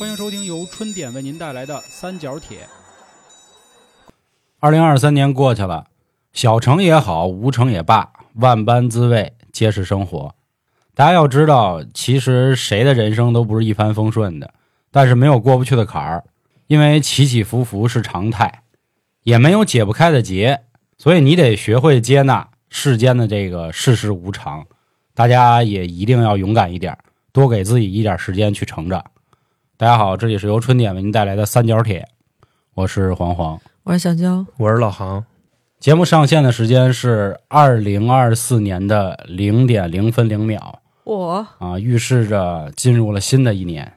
欢迎收听由春点为您带来的《三角铁》。二零二三年过去了，小成也好，无成也罢，万般滋味皆是生活。大家要知道，其实谁的人生都不是一帆风顺的，但是没有过不去的坎儿，因为起起伏伏是常态，也没有解不开的结，所以你得学会接纳世间的这个世事无常。大家也一定要勇敢一点，多给自己一点时间去成长。大家好，这里是由春点为您带来的三角铁，我是黄黄。我是小娇，我是老航，节目上线的时间是二零二四年的零点零分零秒我啊，预示着进入了新的一年。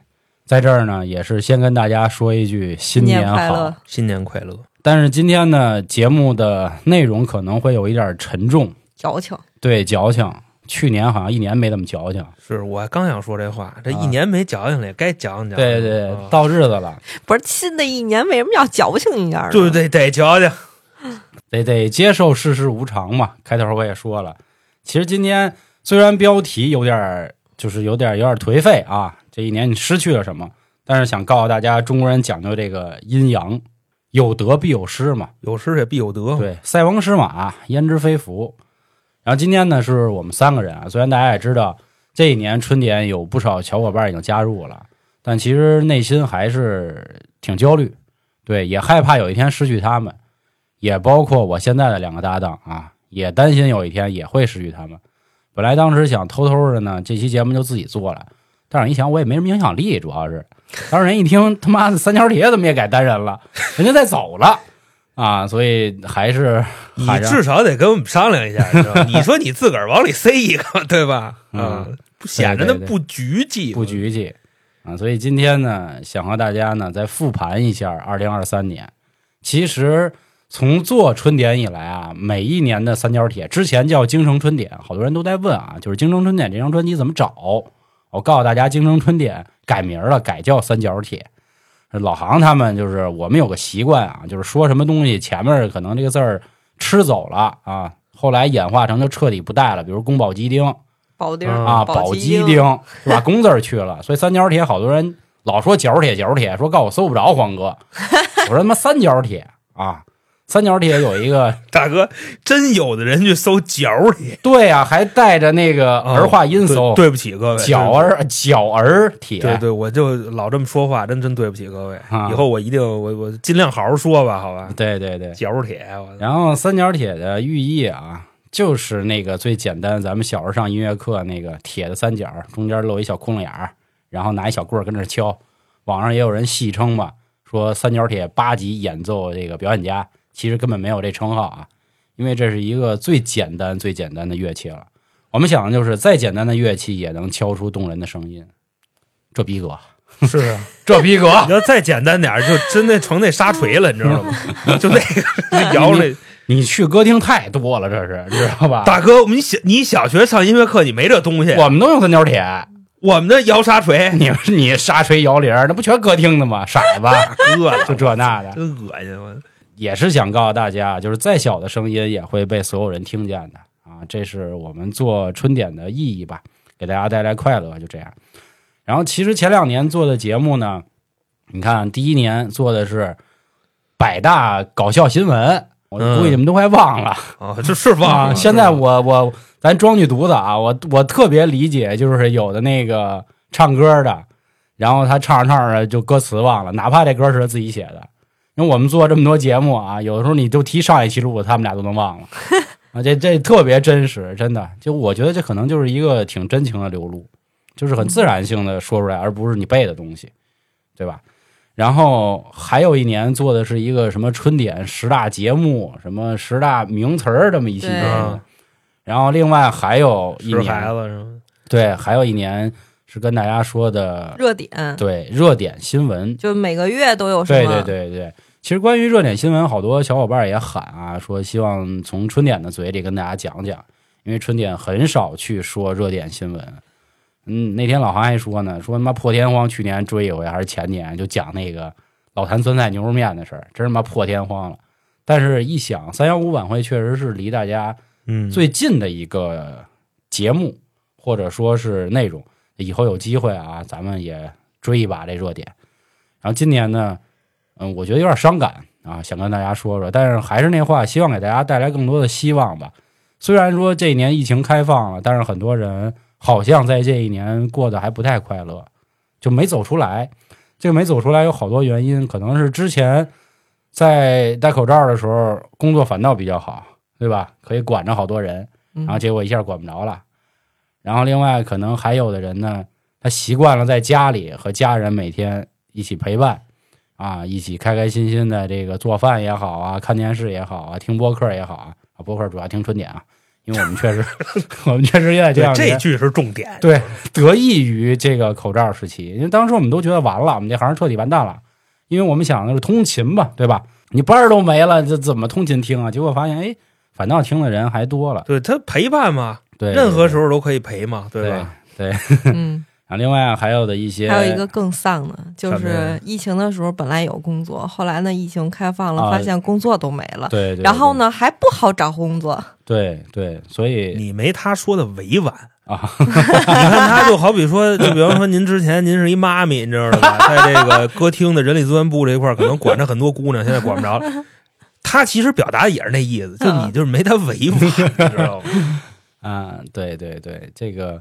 在这儿呢，也是先跟大家说一句新年好。快乐新年快乐！但是今天呢，节目的内容可能会有一点沉重，矫情，对矫情。去年好像一年没怎么矫情，是我刚想说这话，这啊一年没矫情了，也该矫情矫情。对对，啊到日子了，不是新的一年为什么要矫情一下呢？对对得矫情。得得接受世事无常嘛。开头我也说了，其实今天虽然标题有点儿就是有点儿有点儿颓废啊，这一年你失去了什么？但是想告诉大家，中国人讲究这个阴阳，有得必有失嘛。有失也必有得。，对，塞翁失马，焉知非福。然后今天呢，是我们三个人啊。虽然大家也知道，这一年春点有不少小伙伴已经加入了，但其实内心还是挺焦虑，对，也害怕有一天失去他们，也包括我现在的两个搭档啊，也担心有一天也会失去他们。本来当时想偷偷的呢，这期节目就自己做了，但是一想我也没什么影响力，主要是当时人一听他妈的三角铁怎么也改单人了，人家再走了。啊，所以还是你至少得跟我们商量一下，你说你自个儿往里塞一个，对吧？嗯啊，不显得那不局气，不局气啊。所以今天呢，想和大家呢再复盘一下二零二三年。其实从做春点以来啊，每一年的三角铁之前叫京城春点，好多人都在问啊，就是京城春点这张专辑怎么找？我告诉大家，京城春点改名了，改叫三角铁。老航他们就是我们有个习惯啊，就是说什么东西前面可能这个字儿吃走了啊，后来演化成就彻底不带了，比如宫保鸡丁，保丁嗯啊，保鸡丁，丁是吧？工字儿去了，所以三角铁好多人老说角铁角铁，说告诉我搜不着黄哥，我说他妈三角铁啊，三角铁有一个 大哥，真有的人去搜角铁，对啊，还带着那个儿化音搜哦对对不起各位，角儿角儿铁，对对，我就老这么说话，真真对不起各位。啊。以后我一定我我尽量好好说吧，好吧？对对对。角铁，然后三角铁的寓意啊，就是那个最简单，咱们小时候上音乐课那个铁的三角，中间露一小窟窿眼儿，然后拿一小棍儿跟那敲。网上也有人戏称吧，说三角铁八级演奏这个表演家，其实根本没有这称号啊，因为这是一个最简单、最简单的乐器了。我们想的就是，再简单的乐器也能敲出动人的声音，这逼格，是啊。这逼格。你要再简单点儿，就真的成那沙锤了，你知道吗？就那个 摇那你去歌厅太多了，这是知道吧？大哥，我们小你小学上音乐课，你没这东西，我们都用三角铁。我们的摇沙锤，你你沙锤摇铃，那不全歌厅的吗？傻子，饿了，就这那的，真恶心我。也是想告诉大家，就是再小的声音也会被所有人听见的啊！这是我们做春点的意义吧，给大家带来快乐，就这样。然后其实前两年做的节目呢，你看第一年做的是百大搞笑新闻，我嗯估计你们都快忘了。啊，这是忘啊，了。现在我我咱装句犊子啊，我我特别理解，就是有的那个唱歌的，然后他唱着唱着就歌词忘了，哪怕这歌是他自己写的，因为我们做这么多节目啊，有的时候你就提上一期录，他们俩都能忘了 啊，这这特别真实，真的，就我觉得这可能就是一个挺真情的流露，就是很自然性的说出来，而不是你背的东西，对吧？然后还有一年做的是一个什么春点十大节目，什么十大名词儿这么一系列的。然后另外还有一年，子是吗？对，还有一年是跟大家说的，热点，对热点新闻，就每个月都有什对么？对对对。其实关于热点新闻，好多小伙伴也喊啊，说希望从春点的嘴里跟大家讲讲，因为春点很少去说热点新闻。嗯，那天老韩还说呢，说他妈破天荒去年追一回还是前年就讲那个老坛酸菜牛肉面的事儿，真他妈破天荒了。但是，一想三幺五晚会确实是离大家嗯，最近的一个节目，或者说是内容。以后有机会啊，咱们也追一把这热点。然后今年呢，嗯，我觉得有点伤感啊，想跟大家说说。但是还是那话，希望给大家带来更多的希望吧。虽然说这一年疫情开放了，但是很多人好像在这一年过得还不太快乐，就没走出来。这个没走出来有好多原因，可能是之前在戴口罩的时候工作反倒比较好，对吧？可以管着好多人，然然后结果一下管不着了。然后另外可能还有的人呢，他习惯了在家里和家人每天一起陪伴，啊，一起开开心心的这个做饭也好啊，看电视也好啊，听播客也好啊，啊，播客主要听春点啊，因为我们确实 我们确实也在这样对这句是重点。对，得益于这个口罩时期，因为当时我们都觉得完了，我们这行彻底完蛋了，因为我们想的是通勤吧，对吧？你班儿都没了，这怎么通勤听啊？结果发现，哎，反倒听的人还多了。对他陪伴嘛，对，任何时候候都可以赔嘛，对吧？对。嗯，啊，另外还有的一些，还有一个更丧的，就是疫情的时候本来有工作，后来呢疫情开放了，啊发现工作都没了。对，对然后？呢，还不好找工作。对对，所以你没他说的委婉。啊，你看他就好比说，就比方说您之前您是一妈咪，你知道吧？在这个歌厅的人力资源部这一块，可能管着很多姑娘，现在管不着了。他其实表达的也是那意思，就你就是没他委婉，你知道吗？啊，对对对，这个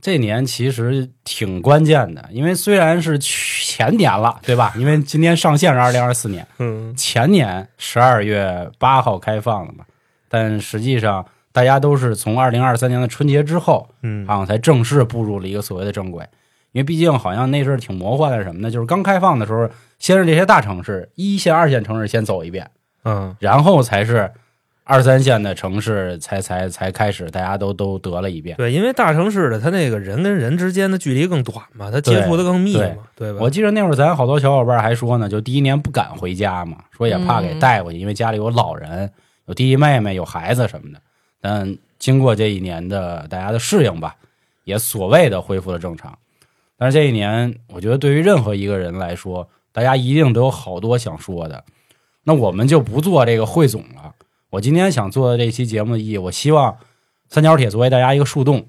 这年其实挺关键的，因为虽然是去前年了，对吧？因为今天上线是二零二四年，嗯，前年十二月八号开放的嘛，但实际上大家都是从二零二三年的春节之后，嗯好像才正式步入了一个所谓的正轨。因为毕竟好像那阵儿挺魔幻的什么呢？就是刚开放的时候，先是这些大城市、一线、二线城市先走一遍，嗯，然后才是二三线的城市才才才开始，大家都都得了一遍。对，因为大城市的他那个人跟人之间的距离更短嘛，他接触的更密嘛，对吧？我记得那会儿咱好多小伙伴还说呢，就第一年不敢回家嘛，说也怕给嗯带回去，因为家里有老人、有弟弟妹妹、有孩子什么的。但经过这一年的大家的适应吧，也所谓的恢复了正常。但是这一年，我觉得对于任何一个人来说，大家一定都有好多想说的。那我们就不做这个汇总了。我今天想做的这期节目的意义，我希望三角铁作为大家一个树洞。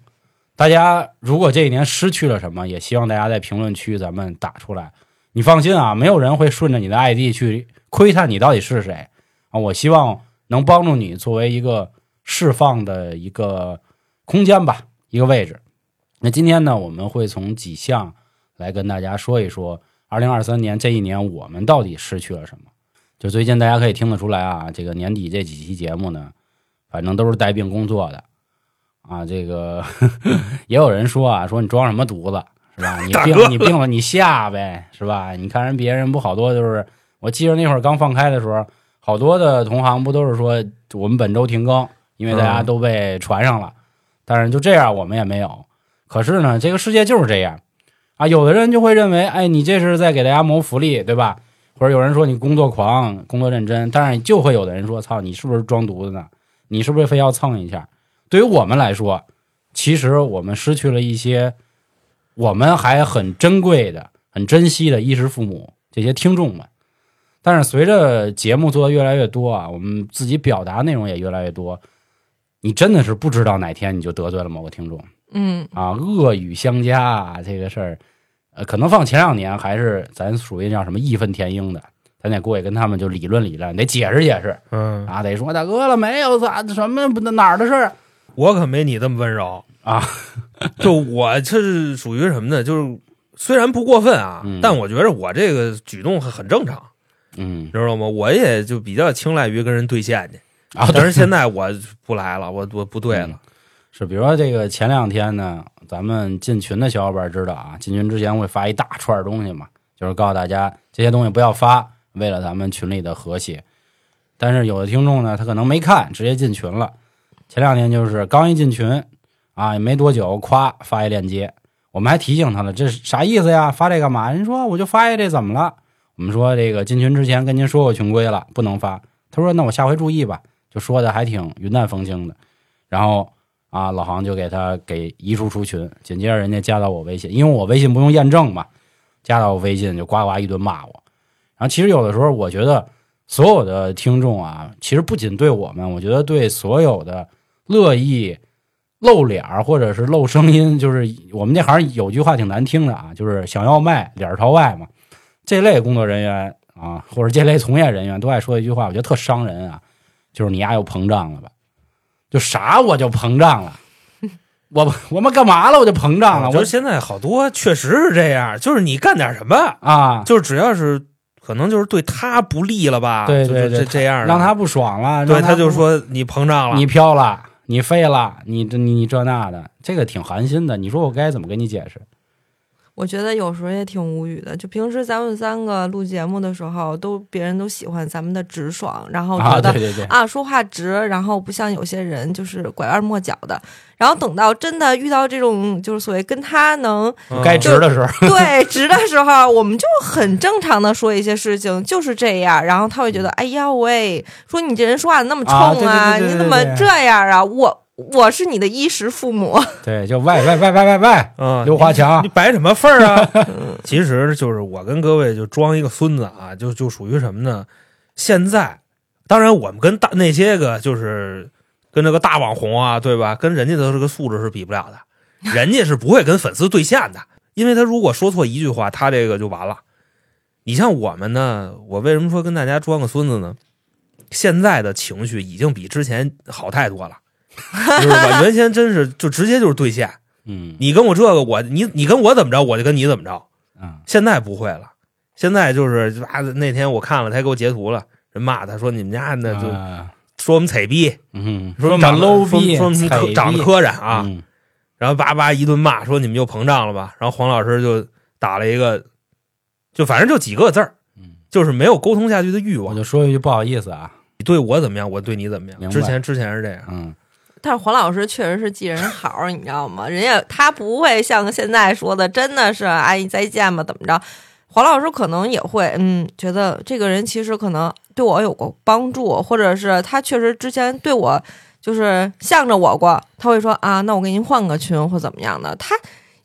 大家如果这一年失去了什么，也希望大家在评论区咱们打出来。你放心啊，没有人会顺着你的 ID 去窥探你到底是谁啊。我希望能帮助你作为一个释放的一个空间吧，一个位置。那今天呢，我们会从几项来跟大家说一说，二零二三年这一年我们到底失去了什么。就最近大家可以听得出来啊，这个年底这几期节目呢，反正都是带病工作的啊。这个 也有人说啊，说你装什么犊子是吧？你 病你病了你下呗是吧？你看人别人不好多就是，我记得那会儿刚放开的时候，好多的同行不都是说我们本周停更，因为大家嗯都被传上了。但是就这样我们也没有。可是呢，这个世界就是这样啊。有的人就会认为，哎，你这是在给大家谋福利，对吧？或者有人说你工作狂、工作认真，但是就会有的人说，操，你是不是装犊子呢？你是不是非要蹭一下？对于我们来说，其实我们失去了一些我们还很珍贵的、很珍惜的衣食父母这些听众们。但是随着节目做的越来越多啊，我们自己表达内容也越来越多，你真的是不知道哪天你就得罪了某个听众。嗯啊，恶语相加啊，这个事儿，呃，可能放前两年还是咱属于叫什么义愤填膺的，咱得过去跟他们就理论理论，得解释解释嗯，啊，得说大哥了没有，咋什么哪儿的事儿我可没你这么温柔啊。就我这是属于什么呢？就是虽然不过分啊，嗯但我觉得我这个举动很很正常，嗯知道吗？我也就比较青睐于跟人兑现去。啊，但是现在我不来了，我我不对了。是，比如说这个前两天呢，咱们进群的小伙伴知道啊，进群之前会发一大串东西嘛，就是告诉大家这些东西不要发，为了咱们群里的和谐。但是有的听众呢，他可能没看，直接进群了。前两天就是刚一进群啊，没多久，咵发一链接，我们还提醒他了，这是啥意思呀？发这干嘛？人说我就发一这怎么了？我们说这个进群之前跟您说过群规了，不能发。他说那我下回注意吧，就说的还挺云淡风轻的。然后啊，老航就给他给移出出群，紧接着人家加到我微信，因为我微信不用验证嘛，加到我微信就呱呱一顿骂我。然后其实有的时候我觉得所有的听众啊，其实不仅对我们，我觉得对所有的乐意露脸儿或者是露声音，就是我们这行有句话挺难听的啊，就是想要卖脸朝外嘛。这类工作人员啊，或者这类从业人员都爱说一句话，我觉得特伤人啊，就是你丫又膨胀了吧？就啥我就膨胀了，我我们干嘛了我就膨胀了，我我觉得现在好多确实是这样，就是你干点什么，啊，就是只要是可能就是对他不利了吧，对对对就是这这样的让他不爽了，对他就说你膨胀了，你飘了，你飞了，你这你你这那的，这个挺寒心的。你说我该怎么跟你解释？我觉得有时候也挺无语的。就平时咱们三个录节目的时候，都别人都喜欢咱们的直爽，然后啊，觉得对对对，啊，说话直，然后不像有些人就是拐弯抹角的。然后等到真的遇到这种就是所谓跟他能嗯该直的时候，对直的时候，我们就很正常的说一些事情，就是这样。然后他会觉得，哎呀喂，说你这人说话那么冲啊你怎么这样啊？我我是你的衣食父母，对，就喂喂喂喂喂喂，嗯，刘华强你摆什么份儿啊？其实就是我跟各位就装一个孙子啊，就就属于什么呢？现在，当然我们跟大那些个就是跟那个大网红啊，对吧？跟人家的这个素质是比不了的，人家是不会跟粉丝对线的，因为他如果说错一句话，他这个就完了。你像我们呢，我为什么说跟大家装个孙子呢？现在的情绪已经比之前好太多了，知道吧？原先真是就直接就是对线。嗯你跟我这个，我你你跟我怎么着，我就跟你怎么着。嗯现在不会了，现在就是啊，那天我看了，他给我截图了，人骂他说你们家那就啊说我们踩逼，嗯，说我们 low 说逼，说我们踩科长得磕碜啊，嗯然后叭叭一顿骂，说你们又膨胀了吧？然后黄老师就打了一个，就反正就几个字儿，嗯，就是没有沟通下去的欲望。我就说一句不好意思啊，你对我怎么样，我对你怎么样。之前之前是这样，嗯但是黄老师确实是记人好，你知道吗？人家他不会像现在说的，真的是阿姨再见吧，怎么着？黄老师可能也会，嗯，觉得这个人其实可能对我有过帮助，或者是他确实之前对我就是向着我过，他会说啊，那我给您换个群或怎么样的。他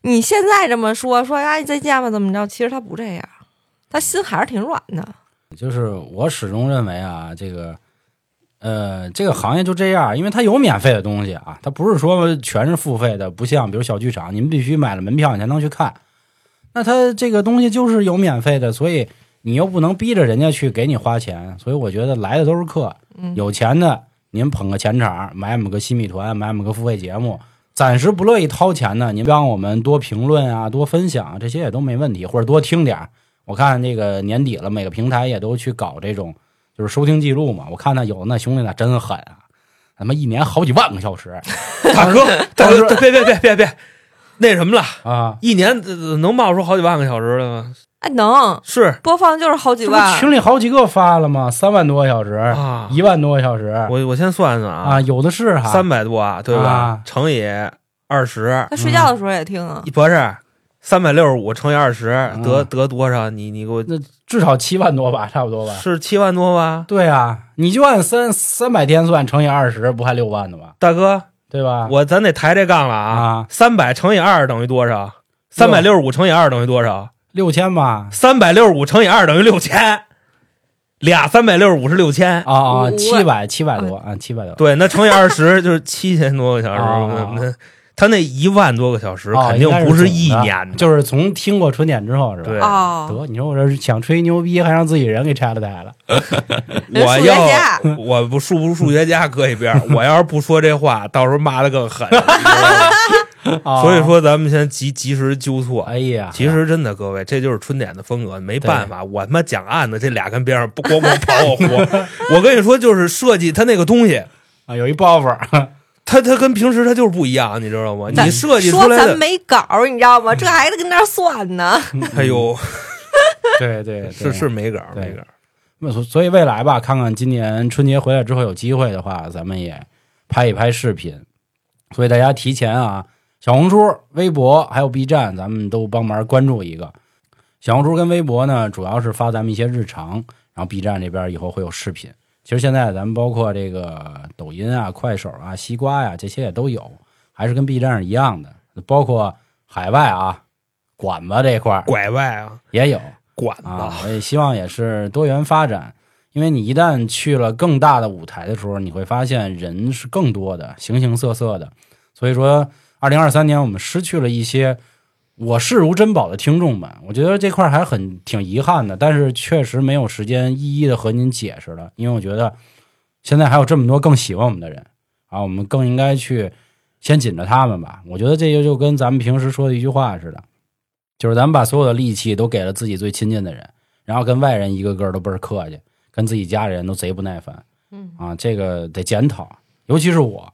你现在这么说，说阿姨再见吧，怎么着？其实他不这样，他心还是挺软的。就是我始终认为啊，这个，呃，这个行业就这样，因为它有免费的东西啊，它不是说全是付费的，不像比如小剧场，你们必须买了门票你才能去看。那它这个东西就是有免费的，所以你又不能逼着人家去给你花钱，所以我觉得来的都是客，嗯，有钱的您捧个钱场，买我们个新米团，买我们个付费节目。暂时不乐意掏钱的，您帮我们多评论啊，多分享啊，这些也都没问题，或者多听点儿我看这个年底了，每个平台也都去搞这种就是收听记录嘛。我看那有的那兄弟那真狠啊，他妈一年好几万个小时大 哥，大哥，别别别别别，那什么了，啊！一年呃能冒出好几万个小时来吗？哎，能是播放就是好几万，群里好几个发了吗？三万多个小时，啊，一万多个小时我我先算算啊，有的是哈。三百多啊，对吧啊？乘以二十，他睡觉的时候也听啊。不是三百六十五乘以二十，嗯得得多少？你你给我那至少七万多吧，差不多吧。是七万多吧？对啊，你就按三三百天算，乘以二十，不还六万呢吗？大哥，对吧？我咱得抬这杠了啊！啊，三百乘以二等于多少？三百六十五乘以二等于多少？六千吧。三百六十五乘以二等于六千，俩三百六十五是六千。啊啊，七百七百多啊，七百多。对，那乘以二十就是七千多个小时。他那一万多个小时哦肯定不是一年的，就是从听过春点之后是吧？对哦，得，你说我这是想吹牛逼，还让自己人给拆了台了。我要家 我不数不数学家搁一边，我要是不说这话，到时候骂的更狠。所以，说，咱们先及及时纠错。哎呀，其实真的，各位，这就是春点的风格，没办法，我他妈讲案子，这俩跟边上不咣咣跑我活。我跟你说，就是设计他那个东西，啊，有一包袱，它它跟平时他就是不一样，你知道吗？你设计出说咱，没稿，你知道吗？这还得跟那儿算呢。哎呦，对对，是是没稿没稿。那所所以未来吧，看看今年春节回来之后有机会的话，咱们也拍一拍视频。所以大家提前啊，小红书、微博还有 B 站，咱们都帮忙关注一个。小红书跟微博呢，主要是发咱们一些日常，然后 B 站这边以后会有视频。其实现在咱们包括这个抖音啊、快手啊、西瓜呀、这些也都有，还是跟 B 站是一样的。包括海外啊、管子这块儿拐外啊，也有。管啊，子，我也希望也是多元发展，因为你一旦去了更大的舞台的时候，你会发现人是更多的，形形色色的。所以说，二零二三年我们失去了一些我视如珍宝的听众们，我觉得这块儿还很挺遗憾的，但是确实没有时间一一的和您解释了，因为我觉得现在还有这么多更喜欢我们的人啊，我们更应该去先紧着他们吧。我觉得这就就跟咱们平时说的一句话似的，就是咱们把所有的力气都给了自己最亲近的人，然后跟外人一个个都倍儿客气，跟自己家人都贼不耐烦。嗯啊，这个得检讨，尤其是我，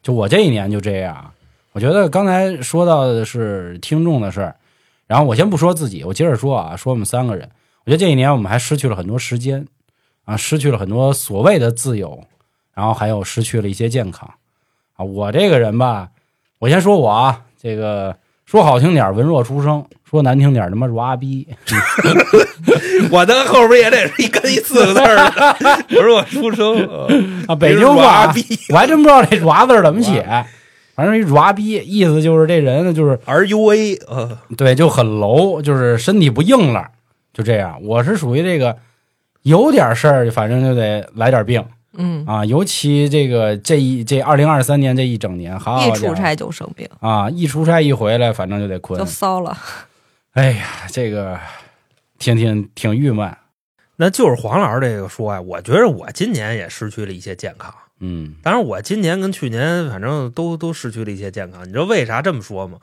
就我这一年就这样。我觉得刚才说到的是听众的事儿，然后我先不说自己，我接着说啊，说我们三个人。我觉得这一年我们还失去了很多时间啊，失去了很多所谓的自由，然后还有失去了一些健康啊。我这个人吧，我先说我啊，这个说好听点儿文弱书生，说难听点儿他妈软逼。我的后边也得是一跟一四个字儿的，不是我出生呃啊，北京话我还真不知道这“软”字儿怎么写，反正一软逼，意思就是这人呢，就是 R U A 呃，对，就很 low，，就是身体不硬朗，就这样。我是属于这个有点事儿，反正就得来点病嗯，啊。尤其这个这一这二零二三年这一整年，好家伙一出差就生病，啊，一出差一回来，反正就得困就。骚了。哎呀，这个挺挺挺郁闷。那就是黄老师这个说呀，我觉得我今年也失去了一些健康。嗯当然，我今年跟去年反正都都失去了一些健康。你知道为啥这么说吗？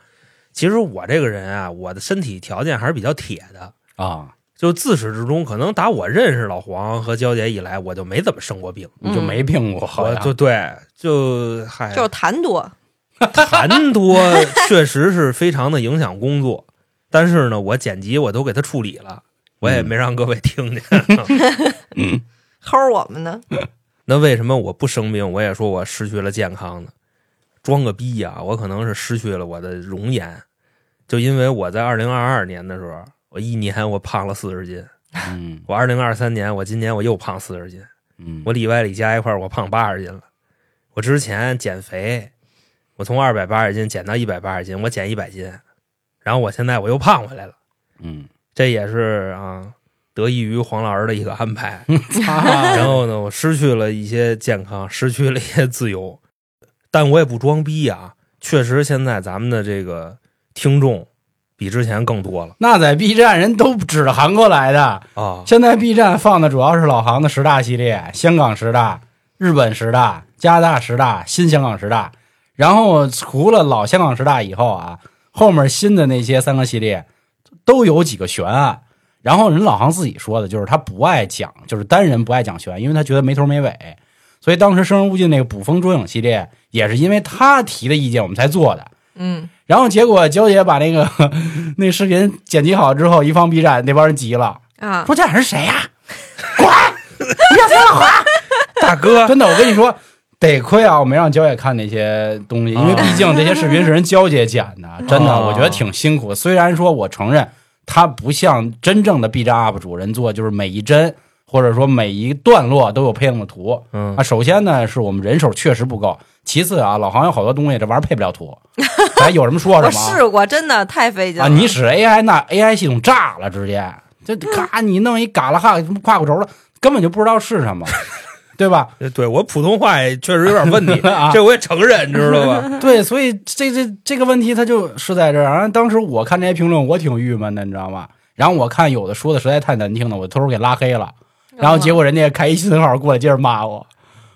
其实我这个人啊，我的身体条件还是比较铁的。啊，就自始至终，可能打我认识老黄和娇姐以来，我就没怎么生过病。你就没病过，好我像就对，就嗨，就是痰多，痰多确实是非常的影响工作，但是呢，我剪辑我都给他处理了，我也没让各位听见。嗯 齁我们呢。那为什么我不生病，我也说我失去了健康呢？装个逼呀、我可能是失去了我的容颜，就因为我在二零二二年的时候，我一年我胖了四十斤，嗯我二零二三年我今年我又胖四十斤，嗯，我里外里加一块儿我胖八十斤了。我之前减肥，我从二百八十斤减到一百八十斤，我减一百斤，然后我现在我又胖回来了。嗯，这也是啊，得益于黄老师的一个安排。然后呢，我失去了一些健康，失去了一些自由，但我也不装逼啊，确实现在咱们的这个听众比之前更多了那在 B 站人都指着韩国来的。啊。现在 B 站放的主要是老杭的十大系列，香港十大、日本十大、加拿大十大、新香港十大。然后除了老香港十大以后啊，后面新的那些三个系列都有几个悬案。然后人老杭自己说的就是他不爱讲，就是单人不爱讲悬，因为他觉得没头没尾。所以当时《生人勿近》那个捕风捉影系列也是因为他提的意见我们才做的。嗯，然后结果娇姐把那个 那视频剪辑好之后，一放 B 站，那帮人急了。啊，说这俩人谁呀、滚！不要听老黄。大哥，真的，我跟你说，得亏啊，我没让娇姐看那些东西，因为啊毕竟这些视频是人娇姐剪的，真的，哦我觉得挺辛苦。虽然说我承认，他不像真正的 B 站 UP 主人做，就是每一帧或者说每一段落都有配上的图。嗯啊，首先呢，是我们人手确实不够；其次啊，老行有好多东西这玩意儿配不了图，咱 有什么说什么。我试过，真的太费劲了。啊，你使 AI 那 AI 系统炸了，直接这咔你弄一嘎啦哈胯骨轴了，根本就不知道是什么，对吧？对我普通话也确实有点问题，啊这我也承认，知道吧？对，所以这这这个问题它就是在这儿。然后当时我看这些评论，我挺郁闷的，你知道吗？然后我看有的说的实在太难听了，我偷偷给拉黑了。然后结果人家开一新号过来接着骂我，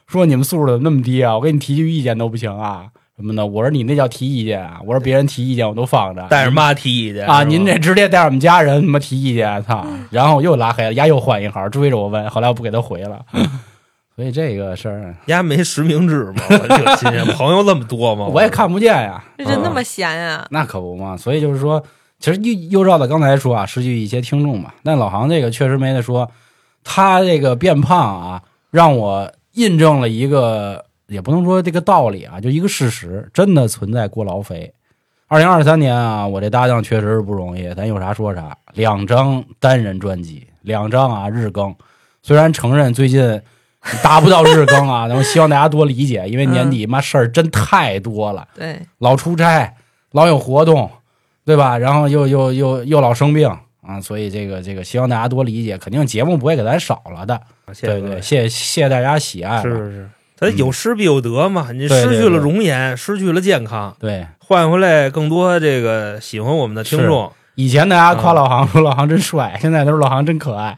说你们素质怎么那么低啊？我给你提句意见都不行啊什么的。我说你那叫提意见啊，我说别人提意见我都放着，带着妈提意见啊，您这直接带着我们家人他妈提意见，操！然后我又拉黑了，丫又换一号，追着我问，后来我不给他回了。所以这个事儿丫没实名制吗？我这新鲜，朋友那么多吗？我也看不见呀，这人那么闲呀？那可不嘛。所以就是说，其实又又照着刚才说啊，失去一些听众嘛。但老杭这个确实没得说，他这个变胖啊，让我印证了一个，也不能说这个道理啊，就一个事实，真的存在过劳肥。二零二三年啊，我这搭档确实是不容易，咱有啥说啥。两张单人专辑，两张啊日更，虽然承认最近达不到日更啊，然后希望大家多理解，因为年底妈事儿真太多了。对，老出差，老有活动，对吧？然后又又又又老生病啊，所以这个这个希望大家多理解，肯定节目不会给咱少了的。对对，谢谢谢谢谢大家喜爱。是是是，咱有失必有得嘛，你失去了对容颜，失去了健康，对，换回来更多这个喜欢我们的听众以前大家夸老航说老航真帅，现在都是老航真可爱，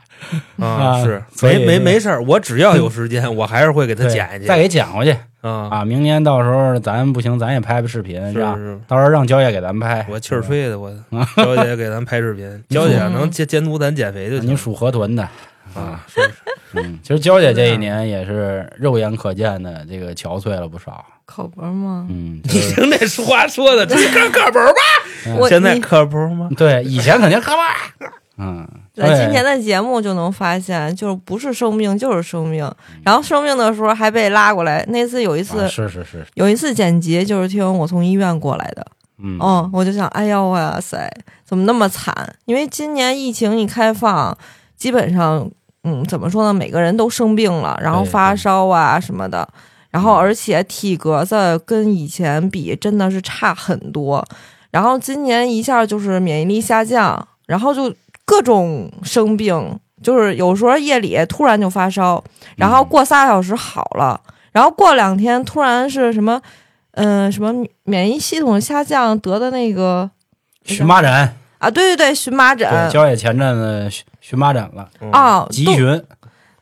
啊，啊是没没没事儿，我只要有时间，我还是会给他对剪。再给剪回去。啊，啊！明年到时候咱不行，咱也拍拍视频，是到时候让焦姐给咱们拍。我气儿吹的，我 娇姐给咱拍视频，娇姐能监监督咱减肥就行。你属河豚的，啊，是是。嗯，其实娇姐这一年也是肉眼可见的这个憔悴了不少，口播吗？嗯，你听这说话说的，这是课课本吧？我你现在课本吗？对，以前肯定咔吧，嗯，在今天的节目就能发现，就是不是生病就是生病，然后生病的时候还被拉过来。那次有一次、啊是是是，有一次剪辑，就是听我从医院过来的，嗯嗯，我就想，哎呀哇塞，怎么那么惨？因为今年疫情一开放，基本上，嗯，怎么说呢，每个人都生病了，然后发烧啊什么的，然后而且体格子跟以前比真的是差很多，然后今年一下就是免疫力下降，然后就各种生病，就是有时候夜里突然就发烧，然后过仨小时好了，然后过两天突然是什么，嗯、什么免疫系统下降得的那个荨麻疹，啊，对对对，荨麻疹。对，焦姐前阵子荨荨麻疹了，嗯，啊，急荨，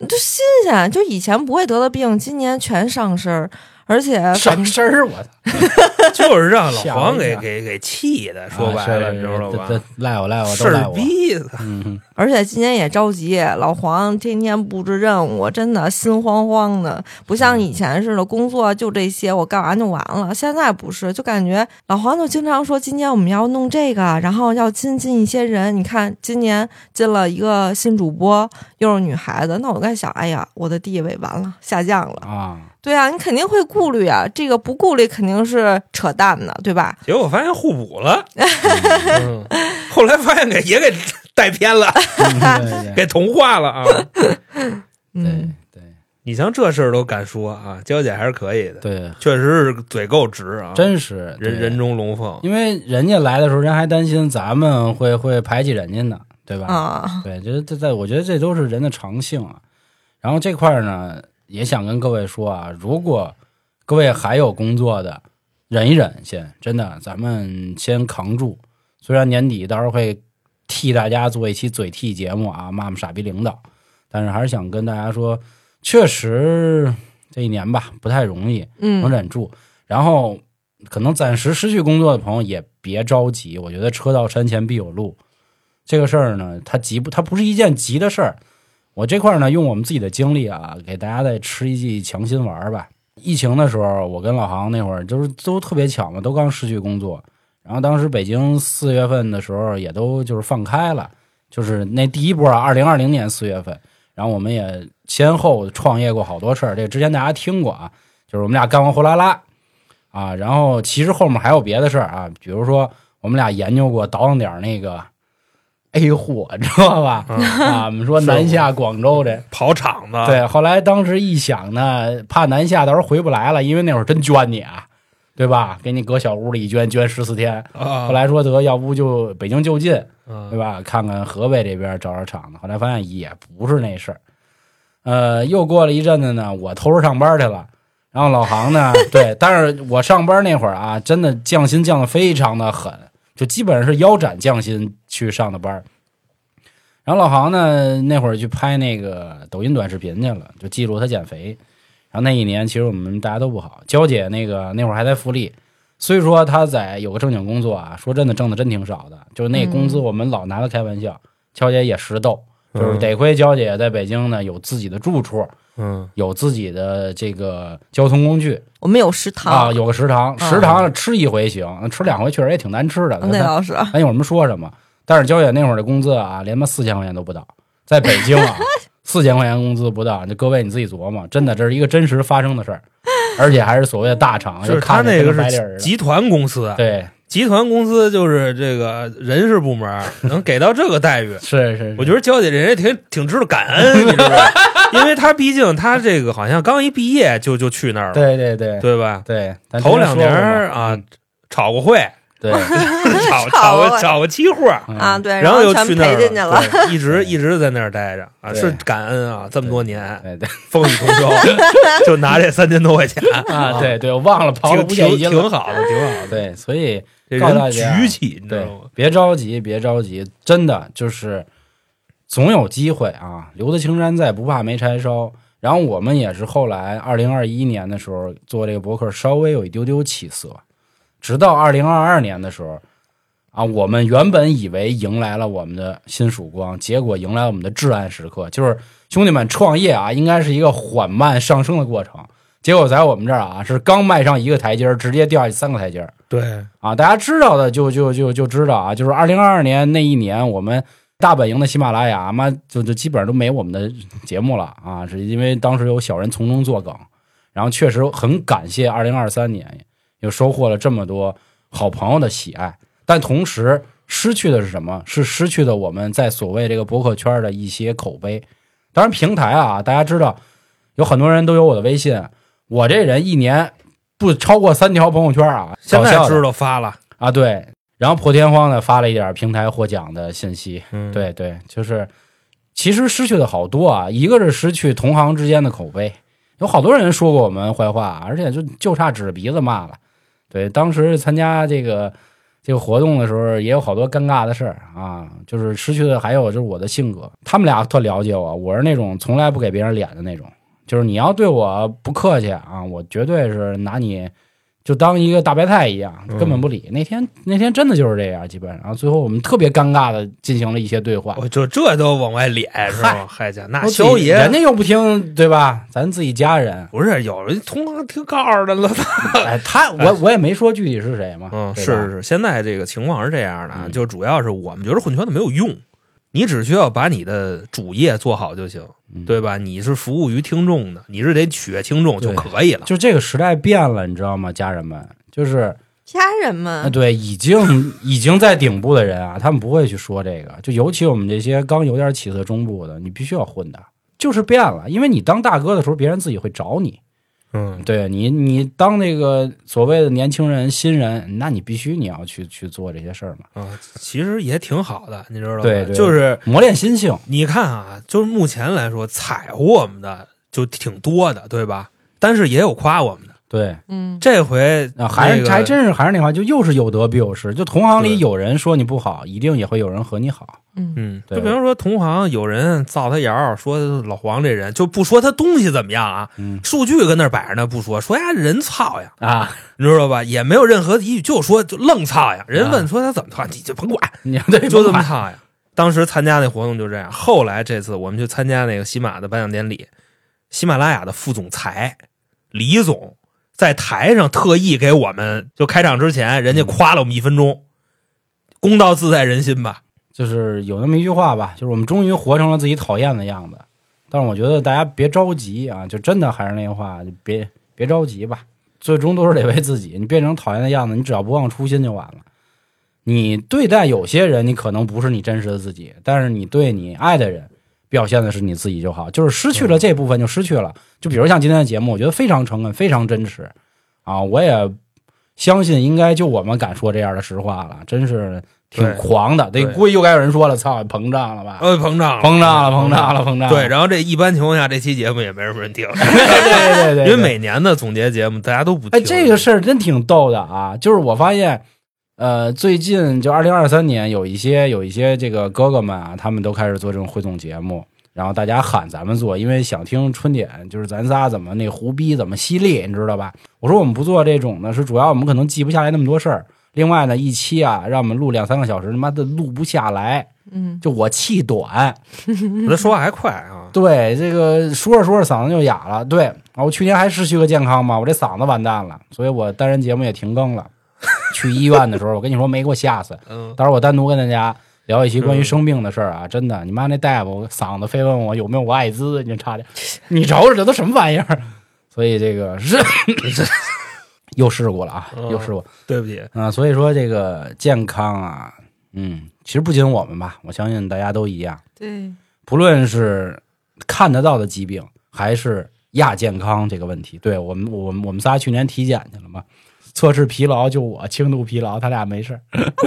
就新鲜，就以前不会得的病，今年全上身儿，而且上身儿，我操！就是让老黄给给给气的，说白了，你知道吧赖我赖我事儿逼的，嗯，而且今年也着急，老黄天天布置任务，真的心慌慌的，不像以前似的，工作就这些，我干完就完了。现在不是，就感觉老黄就经常说，今年我们要弄这个，然后要新进一些人。你看，今年进了一个新主播，又是女孩子，那我在想，哎呀，我的地位完了，下降了。啊，对啊，你肯定会顾虑啊，这个不顾虑肯定是扯淡的，对吧？结果发现互补了，嗯，后来发现给也给带偏了，给同化了啊！对，对你像这事儿都敢说啊，娇姐还是可以的，对，确实是嘴够直啊，真是人人中龙凤。因为人家来的时候，人还担心咱们会会排挤人家呢，对吧？啊，对，这这在我觉得这都是人的常性啊。然后这块儿呢，也想跟各位说啊，如果各位还有工作的，忍一忍先，真的，咱们先扛住。虽然年底到时候会替大家做一期嘴替节目啊，骂骂傻逼领导，但是还是想跟大家说，确实这一年吧不太容易，能嗯，忍住。然后可能暂时失去工作的朋友也别着急，我觉得车到山前必有路。这个事儿呢，它急不，它不是一件急的事儿。我这块儿呢，用我们自己的经历啊，给大家再吃一剂强心丸儿吧。疫情的时候，我跟老航那会儿就是都特别巧嘛，都刚失去工作。然后当时北京四月份的时候也都就是放开了，就是那第一波啊，二零二零年四月份，然后我们也先后创业过好多事儿，这个之前大家听过啊，就是我们俩干过货拉拉啊，然后其实后面还有别的事儿啊，比如说我们俩研究过倒腾点儿那个 A 货，你知道吧？嗯啊，我们说南下广州这，跑场子，对，后来当时一想呢，怕南下到时候回不来了，因为那会儿真捐你啊，对吧？给你搁小屋里一捐，捐十四天。啊，后来说得，要不就北京就近，嗯对吧？看看河北这边找找厂子。后来发现也不是那事儿。呃，又过了一阵子呢，我偷着上班去了。然后老杭呢，对，但是我上班那会儿啊，真的降薪降的非常的狠，就基本上是腰斩降薪去上的班。然后老杭呢，那会儿去拍那个抖音短视频去了，就记录他减肥。然后那一年，其实我们大家都不好。娇姐那个那会儿还在复利，虽说她在有个正经工作啊，说真的挣的真挺少的，就是那工资我们老拿她开玩笑。娇姐也实逗，就是得亏娇姐在北京呢有自己的住处，嗯，有自己的这个交通工具我们有食堂，啊，有个食堂，啊食堂吃一回行，吃两回确实也挺难吃的。那倒是，咱一会儿我们说什么？但是娇姐那会儿的工资啊，连他妈四千块钱都不到，在北京啊，四千块钱工资不到，这各位你自己琢磨，真的这是一个真实发生的事儿，而且还是所谓的大厂，就是他那个是集团公司，对，集团公司就是这个人事部门能给到这个待遇，是是，我觉得娇姐这人也挺挺知道感恩，你知道吧？因为他毕竟他这个好像刚一毕业就就去那儿了，对对对对吧？对，头两年啊，炒过会，对，炒炒炒啊个炒个期货，啊，嗯，对，然后全又去那儿赔进去了。一直一直在那儿待着啊，是感恩啊，这么多年对对 风雨同舟，就拿这三千多块钱啊，对对，我忘了刨了挺挺五险一金。挺好的，挺好的。对，所以这人告诉大家举起，你知道对吗？，别着急，别着急，真的就是总有机会啊！留得青山在，不怕没柴烧。然后我们也是后来二零二一年的时候做这个博客，稍微有一丢丢起色，直到二零二二年的时候啊，我们原本以为迎来了我们的新曙光，结果迎来了我们的至暗时刻。就是兄弟们，创业啊，应该是一个缓慢上升的过程。结果在我们这儿啊，是刚迈上一个台阶儿，直接掉下去三个台阶儿。对，啊，大家知道的就就就就知道啊，就是二零二二年那一年，我们大本营的喜马拉雅妈就就基本上都没我们的节目了啊，是因为当时有小人从中作梗，然后确实很感谢二零二三年又收获了这么多好朋友的喜爱，但同时失去的是什么？是失去的我们在所谓这个博客圈的一些口碑。当然，平台啊，大家知道有很多人都有我的微信，我这人一年不超过三条朋友圈啊，现在知道发了，啊，对，然后破天荒的发了一点平台获奖的信息，嗯，对对，就是其实失去的好多啊，一个是失去同行之间的口碑，有好多人说过我们坏话，而且就就差指着鼻子骂了。对，当时参加这个这个活动的时候，也有好多尴尬的事儿啊，就是失去的还有就是我的性格，他们俩特了解我，我是那种从来不给别人脸的那种，就是你要对我不客气啊，我绝对是拿你就当一个大白菜一样，嗯根本不理。那天那天真的就是这样，基本上，然后最后我们特别尴尬的进行了一些对话。我就这都往外敛是吧？嗨家那爷人家又不听，对吧？咱自己家人，不是有人同行听告诉的了，哎，他我 我也没说具体是谁嘛，嗯，是是是，现在这个情况是这样的啊，嗯就主要是我们觉得混圈子没有用，你只需要把你的主业做好就行，嗯对吧？你是服务于听众的，你是得取悦听众就可以了。就这个时代变了，你知道吗，家人们？就是家人们啊，，对，已经 已经在顶部的人啊，他们不会去说这个。就尤其我们这些刚有点起色中部的，你必须要混的，就是变了。因为你当大哥的时候，别人自己会找你。嗯，对你，你当那个所谓的年轻人、新人，那你必须你要去去做这些事儿嘛，啊，其实也挺好的，你知道吧？对对就是磨练心性。你看啊，就是目前来说，踩乎我们的就挺多的，对吧？但是也有夸我们的。对，嗯，这回啊，还是、那个还真是还是那话，就又是有得必有失。就同行里有人说你不好，一定也会有人和你好。嗯嗯，就比方说同行有人造他谣，说老黄这人就不说他东西怎么样啊，嗯数据跟那儿摆着呢，不说，说呀人操呀，啊，你知道吧？也没有任何依据，就说就愣操呀。人啊问说他怎么操，你就甭管，你对就这么操呀。当时参加那活动就这样，后来这次我们去参加那个喜马的颁奖典礼，喜马拉雅的副总裁李总在台上特意给我们就开场之前，人家夸了我们一分钟，公道自在人心吧。就是有那么一句话吧，就是我们终于活成了自己讨厌的样子。但是我觉得大家别着急啊，就真的还是那句话，就别别着急吧，最终都是得为自己。你变成讨厌的样子，你只要不忘初心就完了。你对待有些人，你可能不是你真实的自己，但是你对你爱的人表现的是你自己就好。就是失去了这部分就失去了。就比如像今天的节目，我觉得非常诚恳，非常真实啊，我也相信应该就我们敢说这样的实话了，真是挺狂的。得估计又该有人说了，操，膨胀了吧？呃，膨胀了，膨胀了，膨胀了，膨胀。对，然后这一般情况下，这期节目也没什么人听，对对对对，因为每年的总结节目大家都不听。哎，这个事儿真挺逗的啊！就是我发现，呃，最近就二零二三年有一些有一些这个哥哥们啊，他们都开始做这种汇总节目，然后大家喊咱们做，因为想听春点，就是咱仨怎么那胡逼怎么犀利，你知道吧？我说我们不做这种呢，是主要我们可能记不下来那么多事儿。另外呢，一期啊，让我们录两三个小时，他妈的录不下来，嗯，就我气短。我这说话还快啊，对，这个说着说着嗓子就哑了。对，啊，我去年还失去个健康嘛，我这嗓子完蛋了，所以我单人节目也停更了。去医院的时候，我跟你说没给我吓死。嗯，到时候我单独跟大家聊一期关于生病的事儿啊，真的，你妈那大夫嗓子非问我有没有我艾滋，你差点，你瞅瞅这都什么玩意儿？所以这个是又事故了啊，嗯。又事故对不起，啊。所以说这个健康啊，嗯，其实不仅我们吧，我相信大家都一样。对，不论是看得到的疾病，还是亚健康这个问题，对我们我们我们仨去年体检去了嘛，测试疲劳就我轻度疲劳，他俩没事儿。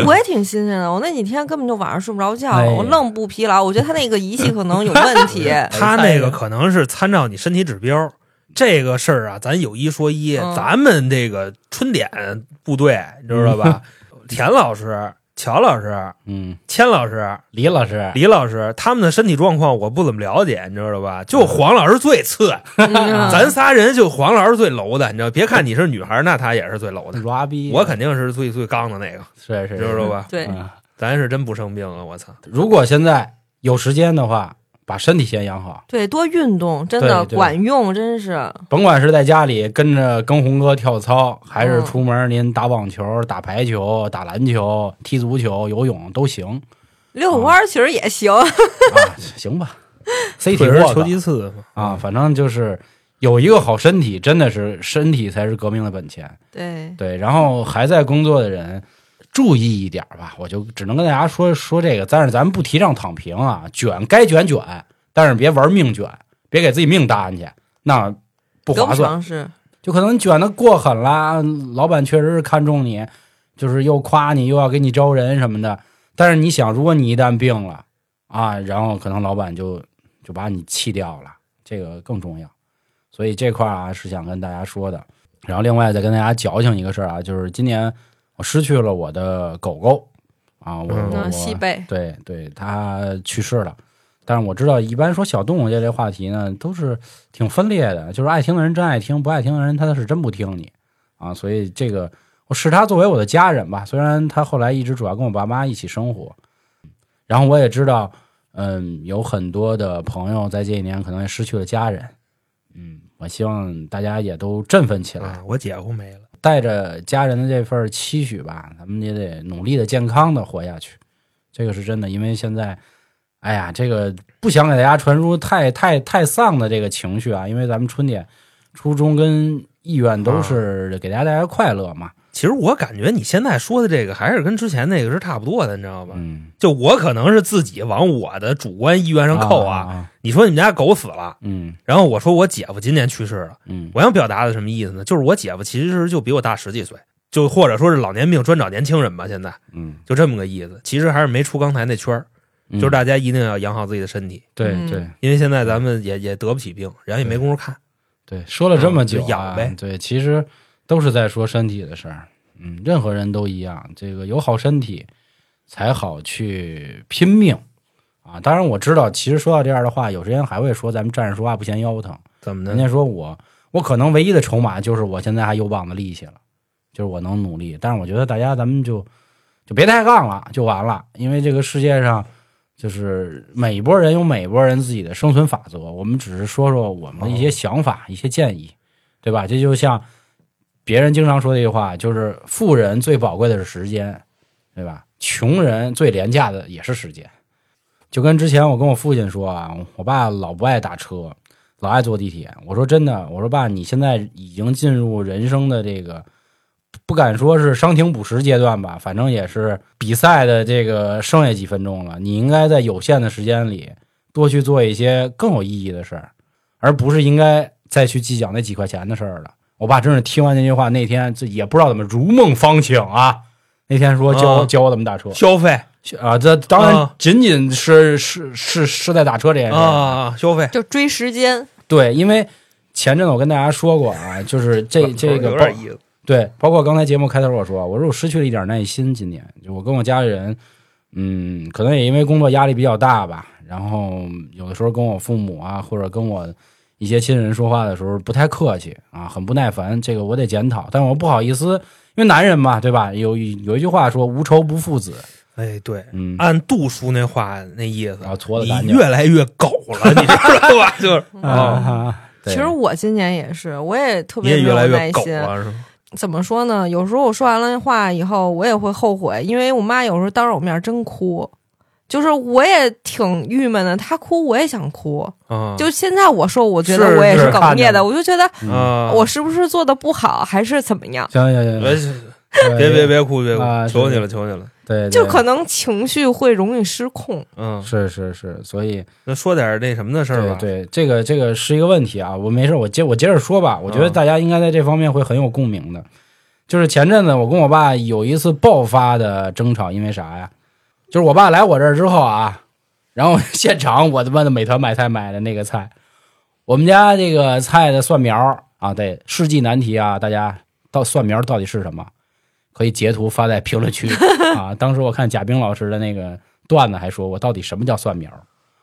我也挺新鲜的，我那几天根本就晚上睡不着觉，哎我愣不疲劳。我觉得他那个仪器可能有问题。他那个可能是参照你身体指标。这个事儿啊，咱有一说一，嗯咱们这个春点部队，你知道吧？田老师、乔老师、嗯，千老师、李老师，李老师，他们的身体状况我不怎么了解，你知道吧？就黄老师最次，嗯咱仨人就黄老师最楼的，你知道？别看你是女孩，那他也是最楼的。我肯定是最最刚的那个，是是知道吧？对，嗯咱是真不生病啊！我操，如果现在有时间的话，把身体先养好，对，多运动真的管用，真是。甭管是在家里跟着跟红哥跳操，还是嗯出门您打网球、打排球、打篮球、踢足球、游泳都行遛弯儿其实也行。啊，行吧求沃克其次。啊，反正就是有一个好身体，真的是身体才是革命的本钱。对，对，然后还在工作的人注意一点吧，我就只能跟大家说说这个。但是咱们不提倡躺平啊，卷该卷卷，但是别玩命卷，别给自己命搭进去，那不划算。就可能卷的过狠了，老板确实是看中你，就是又夸你，又要给你招人什么的。但是你想，如果你一旦病了啊，然后可能老板就就把你弃掉了，这个更重要。所以这块啊是想跟大家说的。然后另外再跟大家矫情一个事儿啊，就是今年我失去了我的狗狗啊，我嗯我西贝，对对，它去世了。但是我知道，一般说小动物这类话题呢，都是挺分裂的，就是爱听的人真爱听，不爱听的人他是真不听你啊。所以这个我视他作为我的家人吧，虽然他后来一直主要跟我爸妈一起生活，然后我也知道，嗯，有很多的朋友在这一年可能也失去了家人，嗯，我希望大家也都振奋起来，啊，我姐夫没了，带着家人的这份期许吧，咱们也得努力的、健康的活下去。这个是真的，因为现在，哎呀，这个不想给大家传输太太太丧的这个情绪啊，因为咱们春节初衷跟意愿都是给大家带来快乐嘛。其实我感觉你现在说的这个还是跟之前那个是差不多的，你知道吧？嗯，就我可能是自己往我的主观意愿上扣啊。啊，你说你们家狗死了，嗯。然后我说我姐夫今年去世了，嗯。我想表达的什么意思呢？就是我姐夫其实就比我大十几岁，就或者说是老年病专找年轻人吧，现在。嗯，就这么个意思。其实还是没出刚才那圈就是大家一定要养好自己的身体，嗯。对。对因为现在咱们也也得不起病，人也没工夫看。对，说了这么久、啊养呗。对，其实都是在说身体的事儿。嗯，任何人都一样，这个有好身体才好去拼命啊。当然我知道，其实说到这样的话，有些人还会说咱们站着说话不嫌腰疼。怎么的？人家说我，我可能唯一的筹码就是我现在还有膀子力气了，就是我能努力。但是我觉得大家咱们就就别抬杠了，就完了。因为这个世界上，就是每一波人有每一波人自己的生存法则。我们只是说说我们的一些想法、一些建议，对吧？这就像别人经常说的一句话，就是富人最宝贵的是时间，对吧？穷人最廉价的也是时间。就跟之前我跟我父亲说啊，我爸老不爱打车，老爱坐地铁。我说真的，我说爸，你现在已经进入人生的这个，不敢说是伤停补时阶段吧，反正也是比赛的这个剩下几分钟了。你应该在有限的时间里多去做一些更有意义的事儿，而不是应该再去计较那几块钱的事儿了。我爸真是听完那句话，那天这也不知道怎么如梦方醒啊。那天说教、啊教我怎么打车消费啊，这当然啊仅仅是、是是是在打车这件事儿啊，消费就追时间。对，因为前阵子我跟大家说过啊，就是这这个有点意思。对，包括刚才节目开头我说，我说我失去了一点耐心，今年就我跟我家里人，嗯，可能也因为工作压力比较大吧，然后有的时候跟我父母啊，或者跟我一些亲人说话的时候不太客气啊，很不耐烦，这个我得检讨，但我不好意思，因为男人嘛，对吧？有一有一句话说无仇不父子，哎，对，嗯，按杜叔那话那意思，啊搓的你越来越狗了，你知道吧？就是 啊其实我今年也是，我也特别没有来越狗耐心。了，是吗？怎么说呢？有时候我说完了话以后，我也会后悔，因为我妈有时候当着我面真哭，就是我也挺郁闷的。他哭，我也想哭。嗯，就现在我说，我觉得我也是哽咽的，我就觉得我是不是做的不好，还是怎么样？行行行别行，别别别哭别哭啊，求你了求你了，对，对就可能情绪会容易失控。嗯，是是是，所以那说点那什么的事儿吧，对对，这个这个是一个问题啊，我没事，我接我接着说吧。我觉得嗯大家应该在这方面会很有共鸣的。就是前阵子我跟我爸有一次爆发的争吵，因为啥呀？就是我爸来我这儿之后啊，然后 现场我他妈的美团买菜买的那个菜，我们家这个菜的蒜苗啊，对，世纪难题啊，大家到蒜苗到底是什么？可以截图发在评论区 啊。当时我看贾冰老师的那个段子还说我，到底什么叫蒜苗？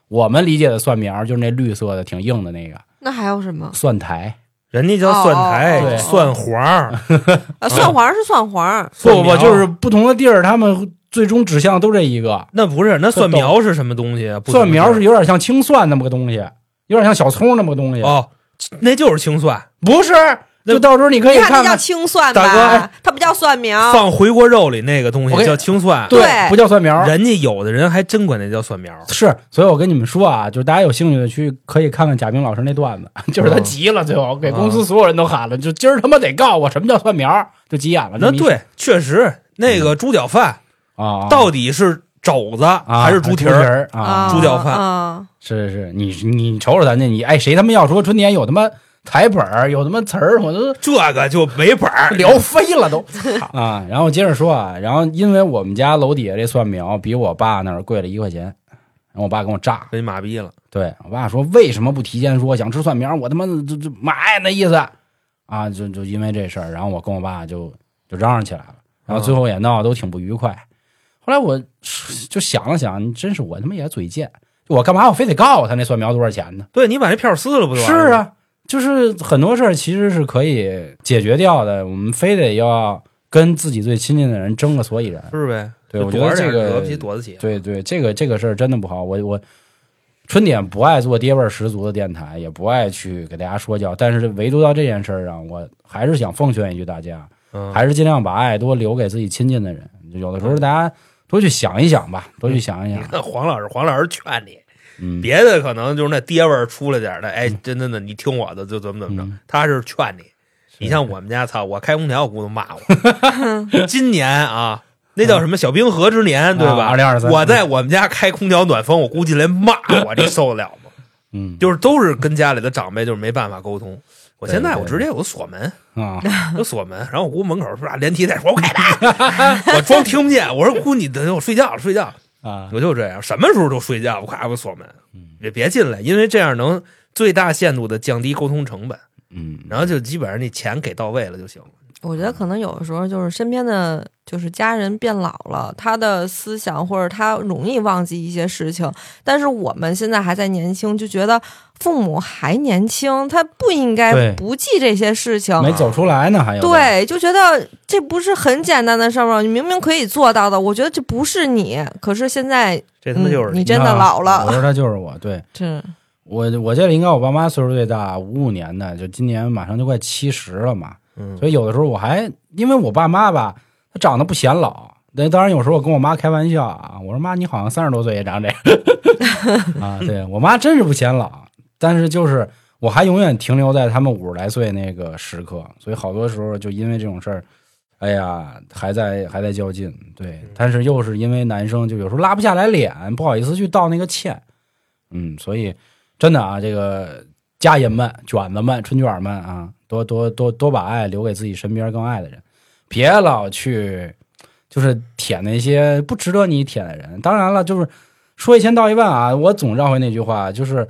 我们理解的蒜苗就是那绿色的、挺硬的那个那还有什么？蒜苔。人家叫蒜苔、哦哦哦蒜黄儿，呃，蒜黄是蒜黄，不不不，就是不同的地儿，他们最终指向都这一个。那不是那蒜苗是什么东西蒜苗是有点像青蒜那么个东西，有点像小葱那么个东西。哦，那就是青蒜，不是，那就到时候你可以你看这叫看看，青蒜大哥吧？它不叫蒜苗。放回锅肉里那个东西叫青蒜。对不叫蒜苗。人家有的人还真管那叫蒜苗。是，所以我跟你们说啊，就是大家有兴趣的去可以看看贾冰老师那段子，就是他嗯急了，最后给公司所有人都喊了，就今儿他妈得告我，什么叫蒜苗，就急眼了。那对，确实那个猪脚饭啊，到底是肘子啊还是猪蹄蹄儿？啊？猪脚饭啊，是是，你你瞅瞅咱这，你哎，谁他妈要说春天有他妈台本儿，有他妈词儿，我都这个就没本儿聊飞了都啊！然后接着说啊，然后因为我们家楼底下这蒜苗比我爸那儿贵了一块钱，然后我爸跟我炸，被你麻痹了。对我爸说为什么不提前说想吃蒜苗，我他妈就就买那意思啊，就就因为这事儿，然后我跟我爸就就嚷嚷起来了，然后最后也闹得都挺不愉快。后来我就想了想，真是我他妈也嘴贱，我干嘛我非得告诉他那蒜苗多少钱呢？对你把这票撕了不就完了？是，啊，就是很多事儿其实是可以解决掉的，我们非得要跟自己最亲近的人争个所以然。是呗？对，我觉得这个。对对，这个这个事儿真的不好。我我春点不爱做爹味儿十足的电台，也不爱去给大家说教，但是唯独到这件事儿上，我还是想奉劝一句大家，嗯，还是尽量把爱多留给自己亲近的人。有的时候大家多去想一想吧，多去想一你想。看黄老师，黄老师劝你，嗯，别的可能就是那爹味儿出来点的，哎，真真的，你听我的，就怎么怎么着嗯。他是劝你，你像我们家，操，我开空调，我姑娘骂我。今年啊，那叫什么小冰河之年，对吧？啊2023我在我们家开空调暖风，我估计连骂我这受得了吗？嗯，就是都是跟家里的长辈就是没办法沟通。我现在我直接我锁门，啊，有锁门，然后我姑门口是吧连踢带说，我开门，我装听不见。我说姑，你等我睡觉了，睡觉我就这样，什么时候都睡觉，我咔我锁门，嗯。也别进来，因为这样能最大限度的降低沟通成本，嗯，然后就基本上那钱给到位了就行了。我觉得可能有的时候就是身边的就是家人变老了，他的思想或者他容易忘记一些事情，但是我们现在还在年轻，就觉得父母还年轻，他不应该不记这些事情。没走出来呢，还有对，就觉得这不是很简单的事儿吗？你明明可以做到的，我觉得这不是你，可是现在这他妈就是嗯你真的老了我了，说他就是我，对 这我我这里应该我爸妈岁数最大，五五年的，就今年马上就快七十了嘛，嗯，所以有的时候我还因为我爸妈吧，他长得不显老。那当然，有时候我跟我妈开玩笑啊，我说妈，你好像三十多岁也长这样啊。对我妈真是不显老，但是就是我还永远停留在他们五十来岁那个时刻，所以好多时候就因为这种事儿，哎呀，还在还在较劲。对，但是又是因为男生就有时候拉不下来脸，不好意思去道那个歉。嗯，所以真的啊，这个家人们、卷子们、春卷们啊，多多多多把爱留给自己身边更爱的人，别老去就是舔那些不值得你舔的人。当然了，就是说一千道一万啊，我总绕回那句话，就是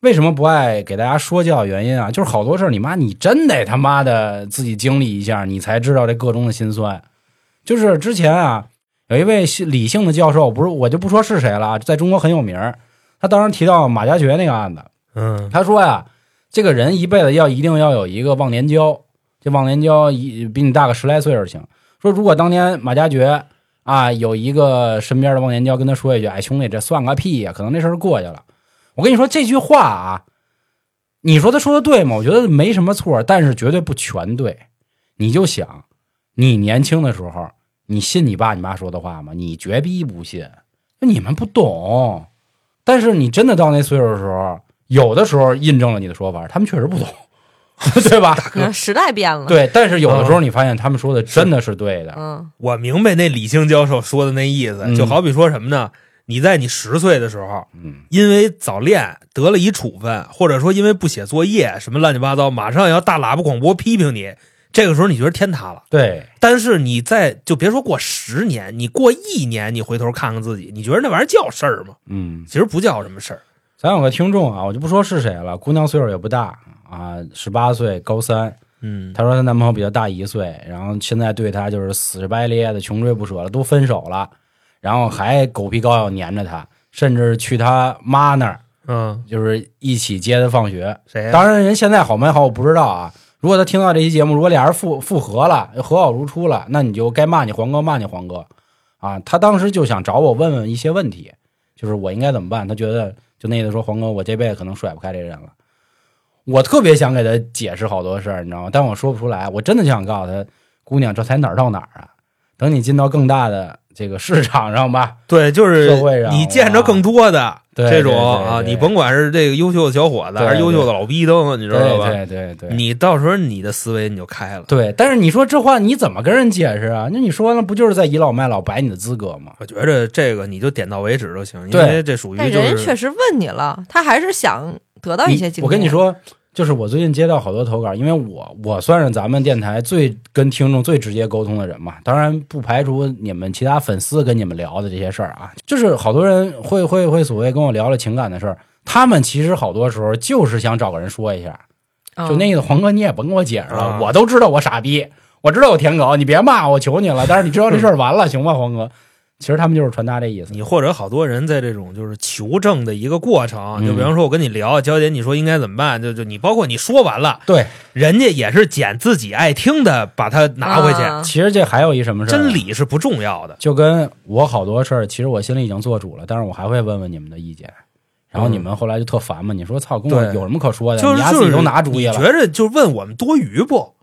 为什么不爱给大家说教？原因啊，就是好多事儿，你妈你真得他妈的自己经历一下，你才知道这个中的辛酸。就是之前啊，有一位理性的教授，不是我就不说是谁了啊，在中国很有名。他当时提到马加爵那个案子，嗯他说呀，这个人一辈子要一定要有一个忘年交，这忘年交一比你大个十来岁就行。说如果当年马加爵啊有一个身边的忘年交跟他说一句，哎兄弟这算个屁呀，可能这事儿过去了。我跟你说这句话啊，你说他说的对吗？我觉得没什么错，但是绝对不全对。你就想，你年轻的时候，你信你爸你妈说的话吗？你绝逼不信，你们不懂。但是你真的到那岁数的时候，有的时候印证了你的说法，他们确实不懂，对吧？时代变了。，对，但是有的时候你发现他们说的真的是对的，嗯我明白那李星教授说的那意思，嗯就好比说什么呢？你在你十岁的时候，嗯，因为早恋得了一处分，或者说因为不写作业什么乱七八糟，马上要大喇叭广播批评你，这个时候你觉得天塌了。对，但是你在就别说过十年，你过一年，你回头看看自己，你觉得那玩意儿叫事儿吗？嗯，其实不叫什么事儿。咱有个听众啊，我就不说是谁了，姑娘岁数也不大啊，十八岁，高三。嗯，她说她男朋友比她大一岁，然后现在对她就是死白咧的，穷追不舍了，都分手了，然后还狗皮膏药粘着他，甚至去他妈那儿，嗯，就是一起接他放学。谁呀？当然，人现在好没好我不知道啊。如果他听到这期节目，如果俩人复复合了，和好如初了，那你就该骂你黄哥，骂你黄哥啊。他当时就想找我问问一些问题，就是我应该怎么办。他觉得就那意思说，黄哥，我这辈子可能甩不开这人了。我特别想给他解释好多事儿，你知道吗？但我说不出来。我真的就想告诉他，姑娘，这才哪儿到哪儿啊？等你进到更大的这个市场上吧，对，就是社会上你见着更多的这种对对啊，对你甭管是这个优秀的小伙子，对还是优秀的老逼灯，你知道吧？对对对对。你到时候你的思维你就开了。对，但是你说这话你怎么跟人解释啊？那你说完了不就是在倚老卖老摆你的资格吗？我觉着这个你就点到为止就行，因为这属于但就是人家确实问你了，他还是想得到一些经验。我跟你，说，就是我最近接到好多投稿，因为我我算是咱们电台最跟听众最直接沟通的人嘛，当然不排除你们其他粉丝跟你们聊的这些事儿啊，就是好多人会会会所谓跟我聊了情感的事儿，他们其实好多时候就是想找个人说一下，嗯就那意思，黄哥你也甭跟我解释了，啊我都知道我傻逼，我知道我舔狗，你别骂我，求你了，但是你知道这事儿完了，行吗，黄哥？其实他们就是传达这意思。你或者好多人在这种就是求证的一个过程，嗯就比方说我跟你聊，娇姐你说应该怎么办，就就你包括你说完了，对，人家也是捡自己爱听的，把它拿回去。啊其实这还有一什么事儿啊？真理是不重要的，就跟我好多事儿，其实我心里已经做主了，但是我还会问问你们的意见。然后你们后来就特烦嘛，你说操，跟我有什么可说的？就是你丫自己都拿主意了，你觉着就问我们多余不？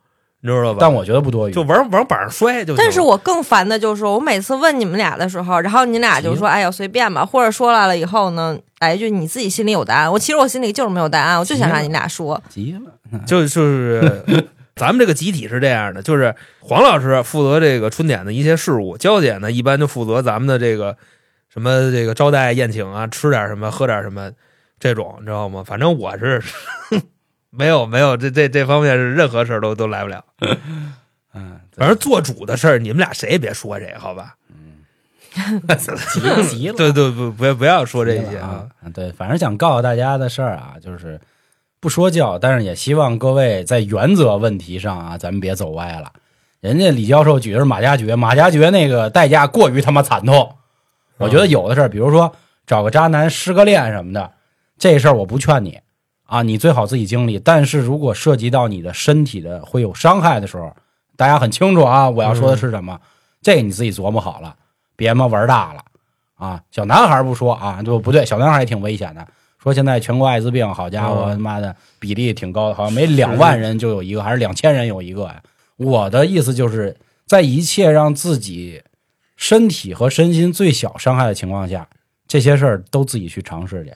你知道吧？但我觉得不多余。就往往板上摔就。但是我更烦的就是，我每次问你们俩的时候，然后你俩就说：“哎呀，随便吧。”或者说来了以后呢，来一句你自己心里有答案。我其实我心里就是没有答案，我就想让你俩说。急了，就就是 咱们这个集体是这样的，就是黄老师负责这个春点的一些事务，娇姐呢一般就负责咱们的这个什么这个招待宴请啊，吃点什么，喝点什么这种，你知道吗？反正我是没有没有这这这方面是任何事儿都都来不了。嗯，反正做主的事儿，你们俩谁也别说这，好吧？急了 急了，对对不不要不要说这些啊！对，反正想告诉大家的事儿啊，就是不说教，但是也希望各位在原则问题上啊，咱们别走歪了。人家李教授举的是马加爵，马加爵那个代价过于他妈惨痛。我觉得有的事儿，比如说找个渣男失个恋什么的，这事儿我不劝你啊，你最好自己经历。但是如果涉及到你的身体的会有伤害的时候，大家很清楚啊，我要说的是什么，这个你自己琢磨好了，别他妈玩大了啊。小男孩不说啊，就不对，小男孩也挺危险的。说现在全国艾滋病，好家伙，嗯他妈的比例挺高的，好像每两万人就有一个，还是两千人有一个呀？我的意思就是在一切让自己身体和身心最小伤害的情况下，这些事儿都自己去尝试去，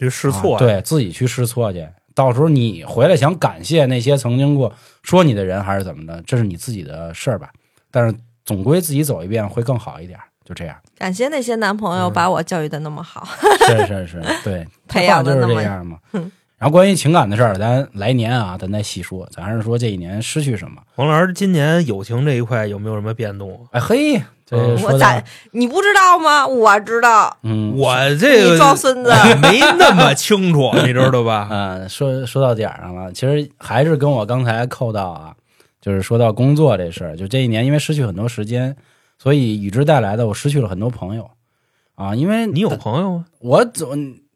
去试错、啊对自己去试错去。到时候你回来想感谢那些曾经过说你的人，还是怎么的，这是你自己的事儿吧。但是总归自己走一遍会更好一点，就这样。感谢那些男朋友嗯把我教育的那么好，是是是，对，培养话就是的那么这样嘛嗯。然后关于情感的事儿，咱来年啊，咱再细说。咱还是说这一年失去什么？黄老师今年友情这一块有没有什么变动？哎嘿，我咋你不知道吗？我知道，嗯，我这个装孙子。没那么清楚，你知道吧？嗯，说说到点儿上了，其实还是跟我刚才扣到啊，就是说到工作这事儿，就这一年因为失去很多时间，所以与之带来的我失去了很多朋友啊，因为你有朋友吗？我走，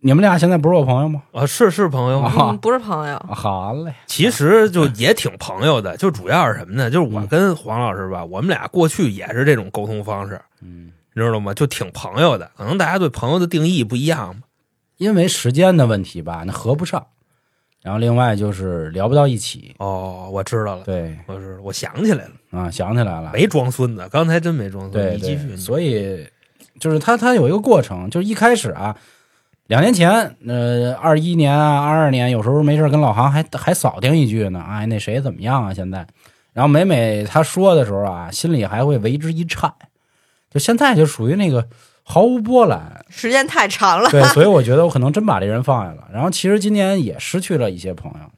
你们俩现在不是我朋友吗？啊，是是朋友。吗嗯，不是朋友，好嘞，其实就也挺朋友的，就主要是什么呢？就是我跟黄老师吧，我们俩过去也是这种沟通方式，嗯，你知道吗？就挺朋友的。可能大家对朋友的定义不一样嘛。因为时间的问题吧，那合不上，然后另外就是聊不到一起，哦，我知道了，对我知道，我想起来了，啊，想起来了，没装孙子，刚才真没装孙子。对你继续对，，所以就是他他有一个过程，就是一开始啊，两年前，呃，二一年啊，二二年，有时候没事跟老航还还扫听一句呢，哎，那谁怎么样啊？现在，然后每每他说的时候啊，心里还会为之一颤，就现在就属于那个毫无波澜，时间太长了。对，所以我觉得我可能真把这人放下了。然后其实今年也失去了一些朋友，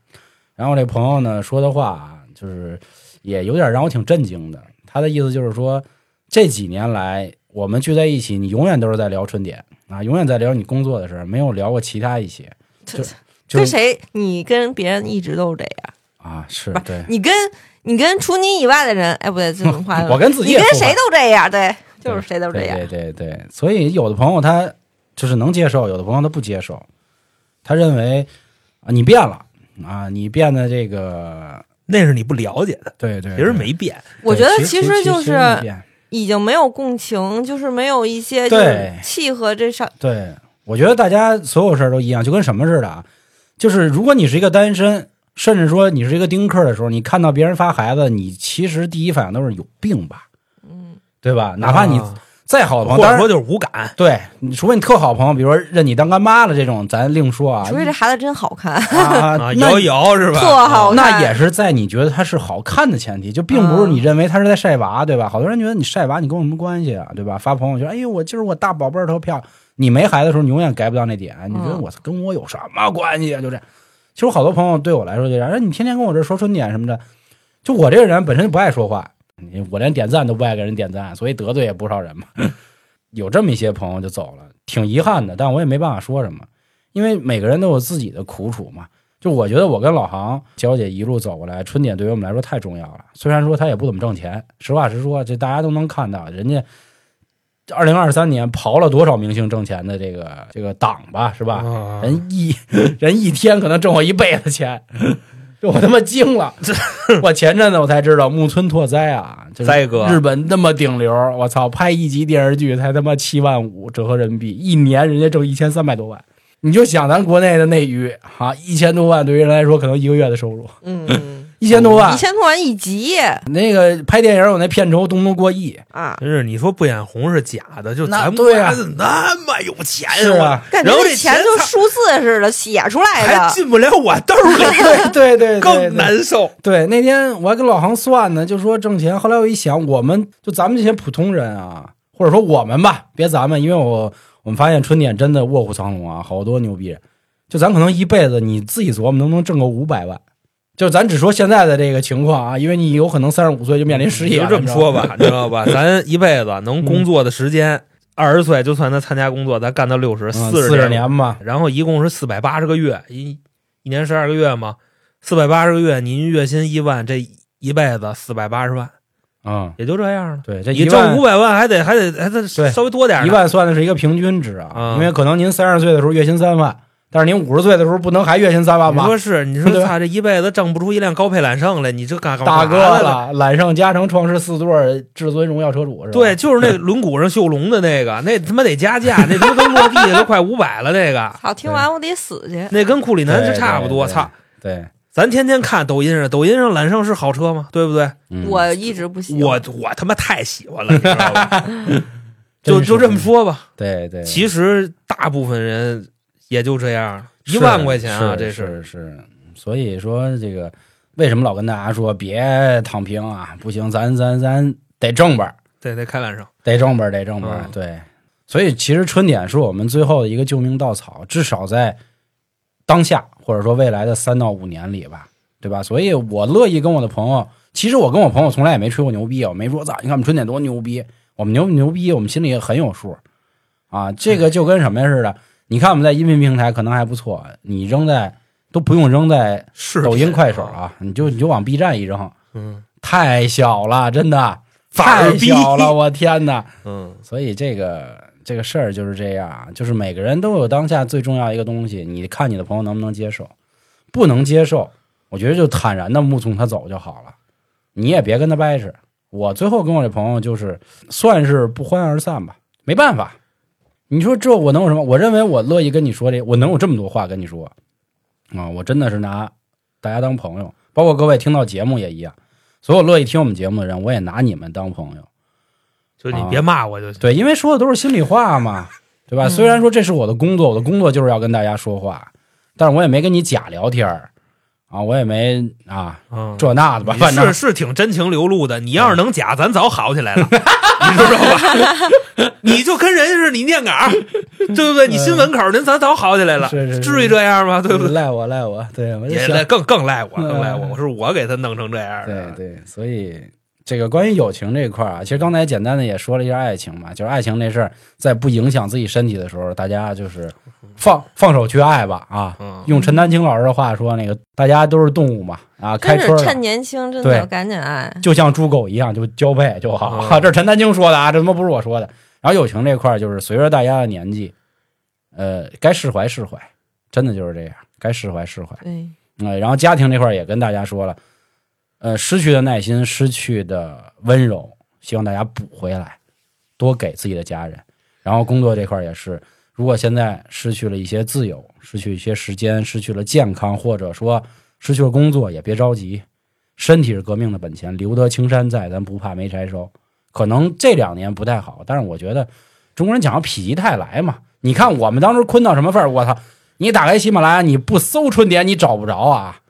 然后这朋友呢说的话啊，就是也有点让我挺震惊的。他的意思就是说，这几年来我们聚在一起，你永远都是在聊春点啊，永远在聊你工作的事儿，没有聊过其他一些。就就跟谁？你跟别人一直都是这样。啊，是对，你跟你跟除你以外的人，哎，不对，这种 话我跟自己你跟谁都这样，对，就是谁都这样。对对对对，所以有的朋友他就是能接受，有的朋友他不接受，他认为啊你变了啊，你变得这个那是你不了解的，对对，其实没变。我觉得其实就其是已经没有共情，就是没有一些就是对契合这上。对，我觉得大家所有事儿都一样，就跟什么似的啊，就是如果你是一个单身，甚至说你是一个丁克的时候，你看到别人发孩子，你其实第一反应都是有病吧，嗯，对吧？哪怕你啊再好的朋友，当然或者说就是无感，对，你除非你特好朋友，比如说认你当干妈了这种，咱另说啊。除非这孩子真好看，摇一摇是吧？特好看那也是在你觉得他是好看的前提，就并不是你认为他是在晒娃，对吧？好多人觉得你晒娃，你跟我什么关系啊，对吧？发朋友圈，哎呦，我今儿我大宝贝儿特漂亮。你没孩子的时候，你永远 get 不到那点，你觉得嗯我跟我有什么关系啊？就这样。其实好多朋友对我来说就这样，哎，你天天跟我这说春点什么的，就我这个人本身就不爱说话，我连点赞都不爱给人点赞，所以得罪也不少人嘛。有这么一些朋友就走了，挺遗憾的，但我也没办法说什么，因为每个人都有自己的苦楚嘛。就我觉得我跟老航娇姐一路走过来，春点对于我们来说太重要了。虽然说他也不怎么挣钱，实话实说，这大家都能看到，人家二零二三年刨了多少明星挣钱的这个这个档吧，是吧？啊人一 人一天可能挣我一辈子钱，这 我他妈惊了！我前阵子我才知道木村拓哉啊，就是哉哥日本那么顶流，我操，拍一集电视剧才他妈七万五，折合人民币，一年人家挣一千三百多万。你就想咱国内的内娱啊，一千多万对于人来说可能一个月的收入，嗯，一千多万。一，千多万一集。那个拍电影我那片酬动不动过亿，啊！真是你说不眼红是假的，就那咱们对啊家那么有钱是吧，感觉然后这这钱就数字似的写出来的。还，进不了我兜里，对对对对，更难受。对，那天我还跟老航算呢，就说挣钱。后来我一想，我们就咱们这些普通人啊，或者说我们吧，别咱们，因为我我们发现春点真的卧虎藏龙啊，好多牛逼人。就咱可能一辈子你自己琢磨能不能挣个五百万，就咱只说现在的这个情况啊，因为你有可能三十五岁就面临失业了，就这么说吧，你知道吧？咱一辈子能工作的时间，二十岁就算他参加工作，咱干到六十，四四十，年吧，然后一共是四百八十个月，一一年十二个月嘛，四百八十个月，您月薪一万，这一辈子四百八十万，嗯，也就这样了。对，这你一万挣五百万，还得还得还得稍微多点一万算的是一个平均值啊，啊因为可能您三十岁的时候月薪三万，但是您五十岁的时候不能还月薪三万吧？你说是？你说 他这一辈子挣不出一辆高配揽胜来，你这干干大哥了，揽胜、加成、创世四座至尊荣耀车主是吧？对，就是那轮毂上绣龙的那个，那他妈得加价，那他妈跟落地都快五百了，那个 好，听完我得死去。那跟库里南是差不多。操，对，咱天天看抖音上，抖音上揽胜是好车吗？对不对？嗯我一直不喜我欢，我他妈太喜欢了，你知道吧？就就这么说吧。对对，其实大部分人也就这样，一万块钱啊，是这是是，所以说这个为什么老跟大家说别躺平啊？不行，咱咱咱得正本儿，得得开揽胜。得正本儿，得正本对，所以其实春点是我们最后的一个救命稻草，至少在当下或者说未来的三到五年里吧，对吧？所以我乐意跟我的朋友，其实我跟我朋友从来也没吹过牛逼，我没说咋，你看我们春点多牛逼，我们牛不牛逼，我们心里也很有数啊。这个就跟什么似的，你看我们在音频平台可能还不错，你扔在都不用扔在抖音、快手，啊，你就你就往 B 站一扔，嗯太小了，真的太小了，我天哪！嗯，所以这个这个事儿就是这样，就是每个人都有当下最重要一个东西，你看你的朋友能不能接受，不能接受，我觉得就坦然的目送他走就好了，你也别跟他掰扯。我最后跟我这朋友就是算是不欢而散吧，没办法。你说这我能有什么？我认为我乐意跟你说这，我能有这么多话跟你说啊！我真的是拿大家当朋友，包括各位听到节目也一样。所有乐意听我们节目的人，我也拿你们当朋友。就你别骂我就行。对，因为说的都是心里话嘛，对吧？嗯虽然说这是我的工作，我的工作就是要跟大家说话，但是我也没跟你假聊天儿啊，我也没啊嗯，这那的吧，你反正是是挺真情流露的。你要是能假，咱早好起来了，你知道吧？你就跟人家是你念稿，对不对？你新闻口儿您咱早好起来了，是是是至于这样吗？对不对？赖我赖我，对我就想也赖更更赖我，更赖我，嗯我是我给他弄成这样对的。对对，所以这个关于友情这一块啊，其实刚才简单的也说了一下爱情嘛，就是爱情这事儿，在不影响自己身体的时候，大家就是放 放手去爱吧啊。嗯，用陈丹青老师的话说，那个大家都是动物嘛啊，开真春趁年轻，真的赶紧爱。就像猪狗一样，就交配就好。嗯这是陈丹青说的啊，这他妈不是我说的。然后友情这块儿，就是随着大家的年纪，呃，该释怀释怀，真的就是这样，该释怀释怀。对，呃，然后家庭这块儿也跟大家说了，呃，失去的耐心，失去的温柔，希望大家补回来，多给自己的家人。然后工作这块儿也是，如果现在失去了一些自由，失去一些时间，失去了健康，或者说失去了工作，也别着急，身体是革命的本钱，留得青山在，咱不怕没柴烧。可能这两年不太好，但是我觉得中国人讲究否极泰来嘛。你看我们当时困到什么份儿，我操！你打开喜马拉雅，你不搜春点，你找不着啊。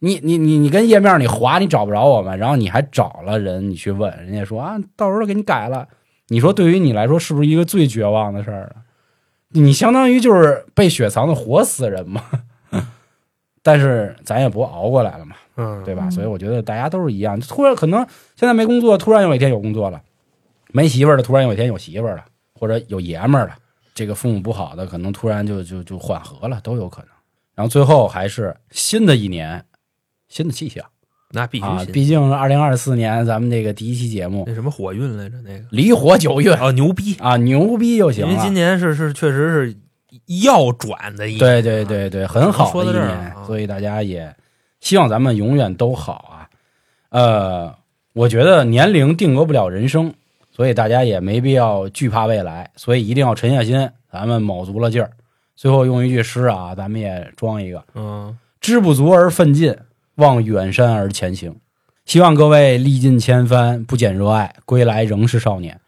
你你你你跟页面你滑，你找不着我们，然后你还找了人，你去问人家说啊，到时候给你改了。你说对于你来说是不是一个最绝望的事儿啊？你相当于就是被雪藏的活死人嘛。但是咱也不熬过来了嘛，嗯，对吧？嗯所以我觉得大家都是一样，突然可能现在没工作，突然有一天有工作了；没媳妇儿的，突然有一天有媳妇儿了，或者有爷们儿了。这个父母不好的，可能突然就就就缓和了，都有可能。然后最后还是新的一年，新的气象那必须啊！毕竟二零二四年咱们这个第一期节目那什么火运来着？那个离火九运哦，牛逼！啊，牛逼就行因为今。年是是确实是要转的一年，对对对对，很好的一年，所以大家也希望咱们永远都好啊。呃，我觉得年龄定格不了人生，所以大家也没必要惧怕未来，所以一定要沉下心，咱们卯足了劲儿。最后用一句诗啊，咱们也装一个：嗯，知不足而奋进，望远山而前行。希望各位历尽千帆，不减热爱，归来仍是少年。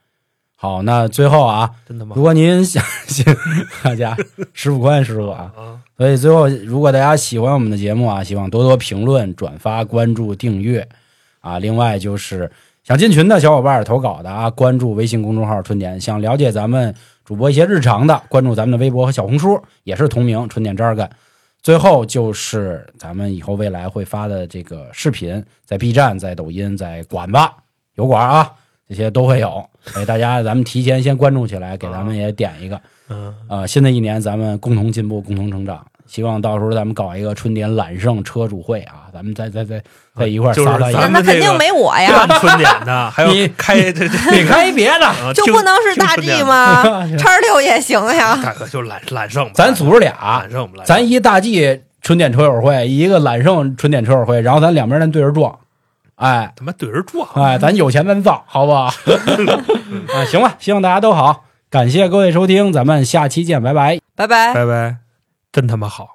好，那最后啊，真的吗如？果您想，大家 师傅宽师傅啊，啊，所以最后，如果大家喜欢我们的节目啊，希望多多评论、转发、关注、订阅啊。另外就是想进群的小伙伴投稿的啊，关注微信公众号“春点”。想了解咱们主播一些日常的，关注咱们的微博和小红书，也是同名“春点这儿干”。最后就是咱们以后未来会发的这个视频，在 B 站、在抖音、在管吧、油管啊，这些都会有。所以大家咱们提前先关注起来，给咱们也点一个。嗯，啊，新的一年咱们共同进步，共同成长。希望到时候咱们搞一个春点揽胜车主会啊，咱们再再再在一块儿就是撒撒野咱。们那肯定没我呀，干春点的，还有你开你开一别的，就不能是大 G 吗？叉六也行呀。大哥就揽揽胜吧，咱组织俩咱一大 G 春点车友会，一个揽胜春点车友会，然后咱两边咱对着撞，哎他妈对着撞，哎，咱有钱咱造，好不好？啊，行吧，希望大家都好，感谢各位收听，咱们下期见，拜拜。拜拜。拜拜，真他妈好。